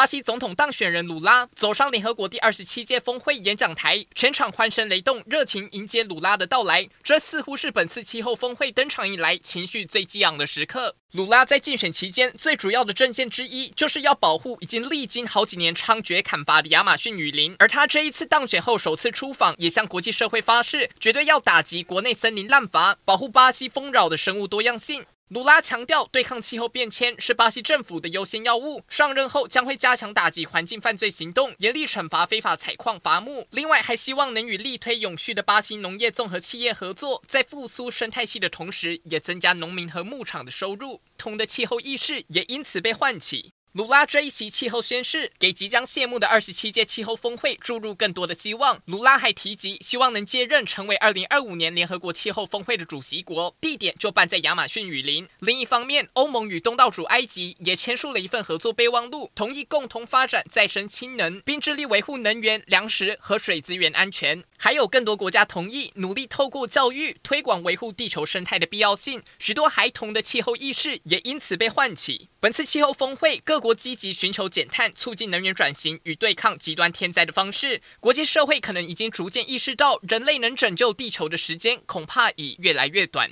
巴西总统当选人鲁拉走上联合国第二十七届峰会演讲台，全场欢声雷动，热情迎接鲁拉的到来。这似乎是本次气候峰会登场以来情绪最激昂的时刻。鲁拉在竞选期间最主要的政见之一，就是要保护已经历经好几年猖獗砍伐的亚马逊雨林。而他这一次当选后首次出访，也向国际社会发誓，绝对要打击国内森林滥伐，保护巴西丰饶的生物多样性。鲁拉强调，对抗气候变迁是巴西政府的优先要务。上任后将会加强打击环境犯罪行动，严厉惩罚非法采矿伐木。另外，还希望能与力推永续的巴西农业综合企业合作，在复苏生态系的同时，也增加农民和牧场的收入。同的气候意识也因此被唤起。鲁拉这一席气候宣誓，给即将谢幕的二十七届气候峰会注入更多的希望。鲁拉还提及，希望能接任成为二零二五年联合国气候峰会的主席国，地点就办在亚马逊雨林。另一方面，欧盟与东道主埃及也签署了一份合作备忘录，同意共同发展再生氢能，并致力维护能源、粮食和水资源安全。还有更多国家同意努力透过教育推广维护地球生态的必要性。许多孩童的气候意识也因此被唤起。本次气候峰会各国积极寻求减碳、促进能源转型与对抗极端天灾的方式，国际社会可能已经逐渐意识到，人类能拯救地球的时间恐怕已越来越短。